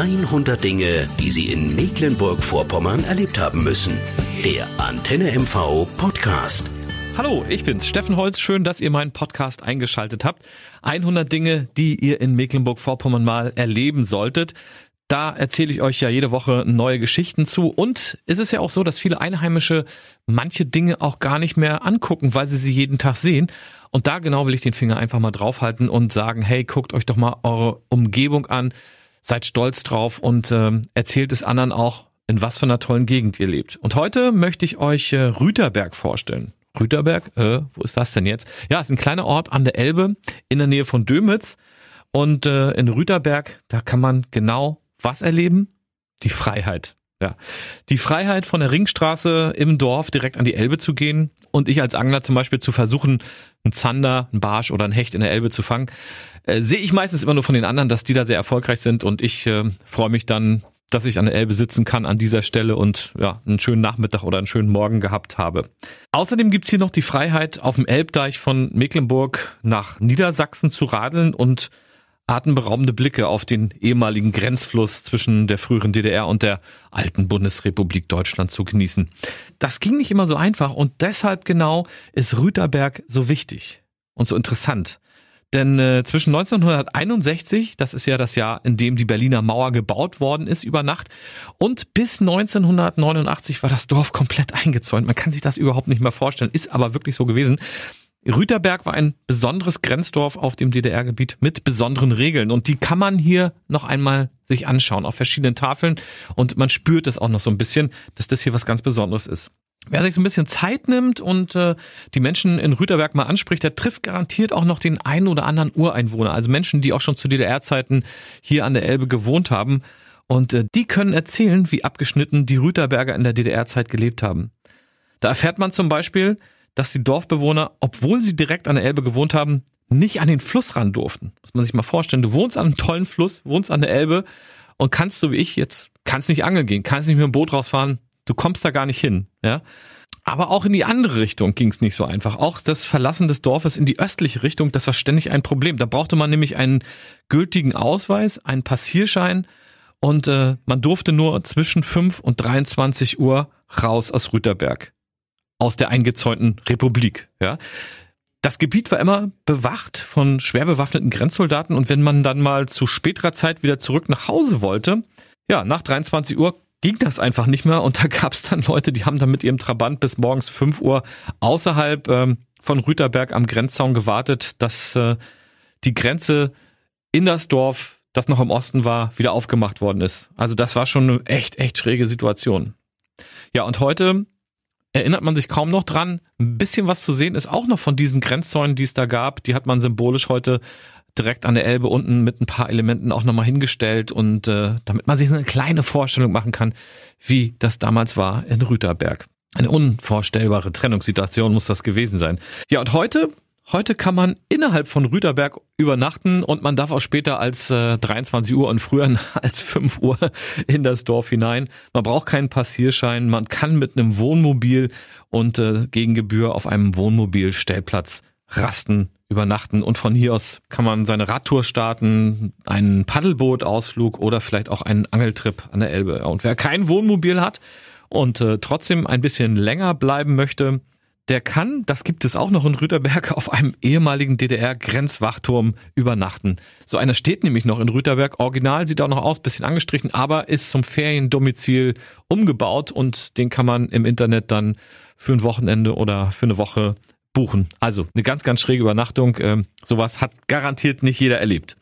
100 Dinge, die Sie in Mecklenburg-Vorpommern erlebt haben müssen. Der Antenne MV Podcast. Hallo, ich bin's, Steffen Holz. Schön, dass ihr meinen Podcast eingeschaltet habt. 100 Dinge, die ihr in Mecklenburg-Vorpommern mal erleben solltet. Da erzähle ich euch ja jede Woche neue Geschichten zu. Und es ist ja auch so, dass viele Einheimische manche Dinge auch gar nicht mehr angucken, weil sie sie jeden Tag sehen. Und da genau will ich den Finger einfach mal draufhalten und sagen, hey, guckt euch doch mal eure Umgebung an, seid stolz drauf und äh, erzählt es anderen auch, in was für einer tollen Gegend ihr lebt. Und heute möchte ich euch äh, Rüterberg vorstellen. Rüterberg, äh, wo ist das denn jetzt? Ja, ist ein kleiner Ort an der Elbe in der Nähe von Dömitz. Und äh, in Rüterberg, da kann man genau was erleben? Die Freiheit. Ja. Die Freiheit von der Ringstraße im Dorf direkt an die Elbe zu gehen und ich als Angler zum Beispiel zu versuchen, einen Zander, einen Barsch oder einen Hecht in der Elbe zu fangen, äh, sehe ich meistens immer nur von den anderen, dass die da sehr erfolgreich sind und ich äh, freue mich dann, dass ich an der Elbe sitzen kann an dieser Stelle und ja, einen schönen Nachmittag oder einen schönen Morgen gehabt habe. Außerdem gibt's hier noch die Freiheit, auf dem Elbdeich von Mecklenburg nach Niedersachsen zu radeln und atemberaubende Blicke auf den ehemaligen Grenzfluss zwischen der früheren DDR und der alten Bundesrepublik Deutschland zu genießen. Das ging nicht immer so einfach und deshalb genau ist Rüterberg so wichtig und so interessant. Denn äh, zwischen 1961, das ist ja das Jahr, in dem die Berliner Mauer gebaut worden ist über Nacht, und bis 1989 war das Dorf komplett eingezäunt. Man kann sich das überhaupt nicht mehr vorstellen, ist aber wirklich so gewesen. Rüterberg war ein besonderes Grenzdorf auf dem DDR-Gebiet mit besonderen Regeln und die kann man hier noch einmal sich anschauen auf verschiedenen Tafeln und man spürt es auch noch so ein bisschen, dass das hier was ganz Besonderes ist. Wer sich so ein bisschen Zeit nimmt und äh, die Menschen in Rüterberg mal anspricht, der trifft garantiert auch noch den einen oder anderen Ureinwohner, also Menschen, die auch schon zu DDR-Zeiten hier an der Elbe gewohnt haben. Und äh, die können erzählen, wie abgeschnitten die Rüterberger in der DDR-Zeit gelebt haben. Da erfährt man zum Beispiel, dass die Dorfbewohner, obwohl sie direkt an der Elbe gewohnt haben, nicht an den Fluss ran durften. Muss man sich mal vorstellen. Du wohnst an einem tollen Fluss, wohnst an der Elbe und kannst so wie ich jetzt, kannst nicht angeln gehen, kannst nicht mit dem Boot rausfahren. Du kommst da gar nicht hin, ja. Aber auch in die andere Richtung ging es nicht so einfach. Auch das Verlassen des Dorfes in die östliche Richtung, das war ständig ein Problem. Da brauchte man nämlich einen gültigen Ausweis, einen Passierschein und äh, man durfte nur zwischen 5 und 23 Uhr raus aus Rüterberg aus der eingezäunten Republik. Ja. Das Gebiet war immer bewacht von schwer bewaffneten Grenzsoldaten und wenn man dann mal zu späterer Zeit wieder zurück nach Hause wollte, ja, nach 23 Uhr ging das einfach nicht mehr und da gab es dann Leute, die haben dann mit ihrem Trabant bis morgens 5 Uhr außerhalb ähm, von Rüterberg am Grenzzaun gewartet, dass äh, die Grenze in das Dorf, das noch im Osten war, wieder aufgemacht worden ist. Also das war schon eine echt, echt schräge Situation. Ja, und heute erinnert man sich kaum noch dran. Ein bisschen was zu sehen ist auch noch von diesen Grenzzäunen, die es da gab. Die hat man symbolisch heute direkt an der Elbe unten mit ein paar Elementen auch nochmal hingestellt und äh, damit man sich eine kleine Vorstellung machen kann, wie das damals war in Rüterberg. Eine unvorstellbare Trennungssituation muss das gewesen sein. Ja, und heute Heute kann man innerhalb von Rüterberg übernachten und man darf auch später als äh, 23 Uhr und früher als 5 Uhr in das Dorf hinein. Man braucht keinen Passierschein, man kann mit einem Wohnmobil und äh, gegen Gebühr auf einem Wohnmobilstellplatz rasten, übernachten und von hier aus kann man seine Radtour starten, einen Paddelbootausflug oder vielleicht auch einen Angeltrip an der Elbe. Und wer kein Wohnmobil hat und äh, trotzdem ein bisschen länger bleiben möchte, der kann, das gibt es auch noch in Rüterberg, auf einem ehemaligen DDR-Grenzwachturm übernachten. So einer steht nämlich noch in Rüterberg. Original sieht auch noch aus, bisschen angestrichen, aber ist zum Feriendomizil umgebaut und den kann man im Internet dann für ein Wochenende oder für eine Woche buchen. Also eine ganz, ganz schräge Übernachtung. Ähm, sowas hat garantiert nicht jeder erlebt.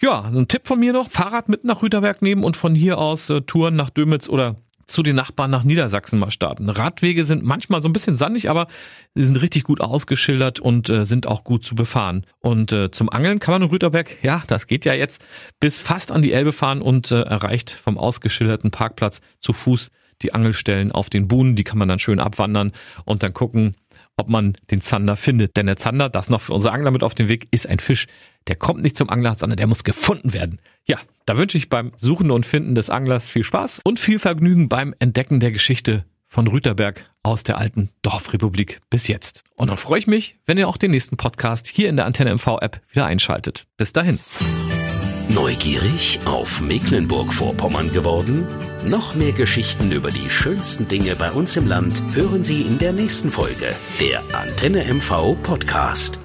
Ja, ein Tipp von mir noch, Fahrrad mit nach Rüterberg nehmen und von hier aus äh, Touren nach Dömitz oder zu den Nachbarn nach Niedersachsen mal starten. Radwege sind manchmal so ein bisschen sandig, aber sie sind richtig gut ausgeschildert und äh, sind auch gut zu befahren. Und äh, zum Angeln kann man in Rüterberg, ja, das geht ja jetzt, bis fast an die Elbe fahren und äh, erreicht vom ausgeschilderten Parkplatz zu Fuß die Angelstellen auf den Buhnen. Die kann man dann schön abwandern und dann gucken, ob man den Zander findet. Denn der Zander, das noch für unsere Angler mit auf den Weg, ist ein Fisch. Der kommt nicht zum Angler, sondern der muss gefunden werden. Ja, da wünsche ich beim Suchen und Finden des Anglers viel Spaß und viel Vergnügen beim Entdecken der Geschichte von Rüterberg aus der alten Dorfrepublik bis jetzt. Und dann freue ich mich, wenn ihr auch den nächsten Podcast hier in der Antenne MV App wieder einschaltet. Bis dahin. Neugierig auf Mecklenburg-Vorpommern geworden? Noch mehr Geschichten über die schönsten Dinge bei uns im Land hören Sie in der nächsten Folge der Antenne MV Podcast.